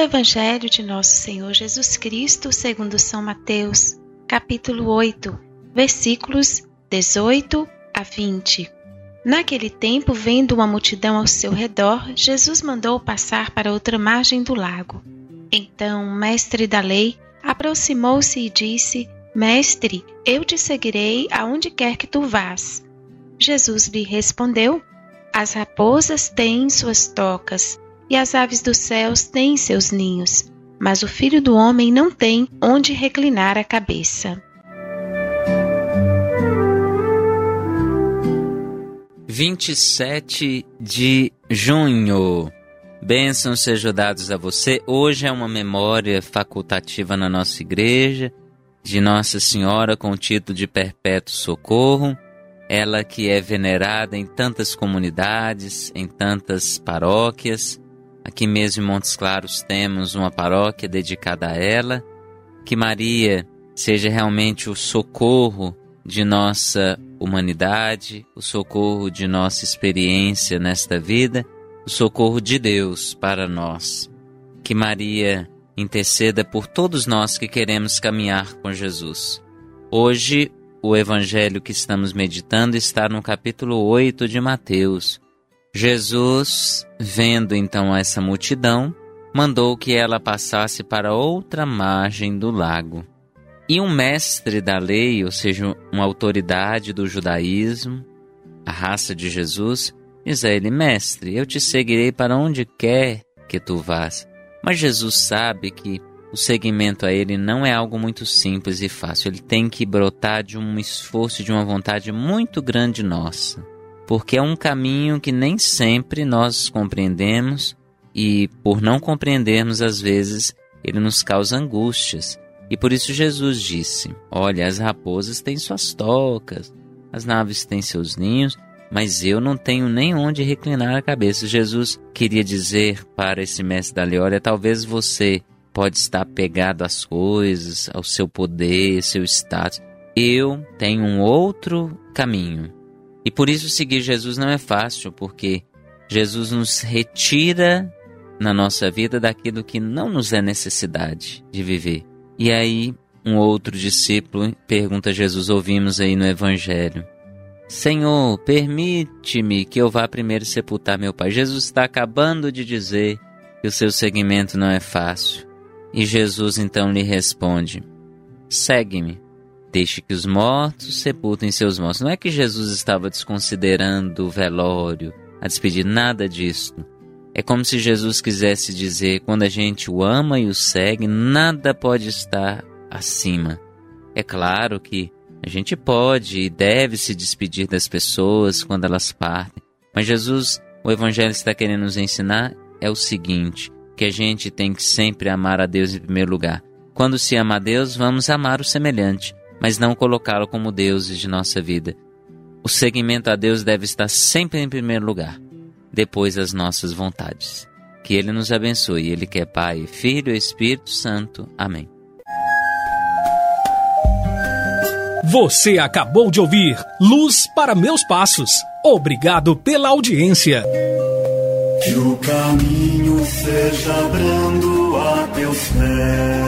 Evangelho de Nosso Senhor Jesus Cristo, segundo São Mateus, capítulo 8, versículos 18 a 20. Naquele tempo, vendo uma multidão ao seu redor, Jesus mandou passar para outra margem do lago. Então, o mestre da lei aproximou-se e disse: Mestre, eu te seguirei aonde quer que tu vás. Jesus lhe respondeu: As raposas têm suas tocas e as aves dos céus têm seus ninhos, mas o filho do homem não tem onde reclinar a cabeça. 27 de junho. Bênçãos sejam dados a você. Hoje é uma memória facultativa na nossa igreja de Nossa Senhora com o título de Perpétuo Socorro. Ela que é venerada em tantas comunidades, em tantas paróquias. Aqui mesmo em Montes Claros temos uma paróquia dedicada a ela. Que Maria seja realmente o socorro de nossa humanidade, o socorro de nossa experiência nesta vida, o socorro de Deus para nós. Que Maria interceda por todos nós que queremos caminhar com Jesus. Hoje, o evangelho que estamos meditando está no capítulo 8 de Mateus. Jesus, vendo então essa multidão, mandou que ela passasse para outra margem do lago. E um mestre da lei, ou seja, uma autoridade do judaísmo, a raça de Jesus, diz a ele: Mestre, eu te seguirei para onde quer que tu vás. Mas Jesus sabe que o seguimento a ele não é algo muito simples e fácil. Ele tem que brotar de um esforço, de uma vontade muito grande nossa. Porque é um caminho que nem sempre nós compreendemos e, por não compreendermos, às vezes, ele nos causa angústias. E por isso Jesus disse: Olha, as raposas têm suas tocas, as naves têm seus ninhos, mas eu não tenho nem onde reclinar a cabeça. Jesus queria dizer para esse mestre da lei: Olha, talvez você pode estar pegado às coisas, ao seu poder, seu status. Eu tenho um outro caminho. E por isso seguir Jesus não é fácil, porque Jesus nos retira na nossa vida daquilo que não nos é necessidade de viver. E aí, um outro discípulo pergunta a Jesus, ouvimos aí no Evangelho: Senhor, permite-me que eu vá primeiro sepultar meu pai. Jesus está acabando de dizer que o seu seguimento não é fácil. E Jesus então lhe responde: segue-me. Deixe que os mortos sepultem seus mortos. Não é que Jesus estava desconsiderando o velório, a despedir, nada disso. É como se Jesus quisesse dizer: quando a gente o ama e o segue, nada pode estar acima. É claro que a gente pode e deve se despedir das pessoas quando elas partem, mas Jesus, o Evangelho está querendo nos ensinar é o seguinte: que a gente tem que sempre amar a Deus em primeiro lugar. Quando se ama a Deus, vamos amar o semelhante, mas não colocá-lo como deuses de nossa vida. O seguimento a Deus deve estar sempre em primeiro lugar depois as nossas vontades. Que Ele nos abençoe, Ele que é Pai, Filho e Espírito Santo. Amém. Você acabou de ouvir Luz para Meus Passos. Obrigado pela audiência. Que o caminho seja brando a teus pés,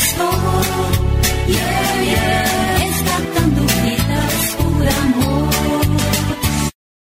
slow, yeah.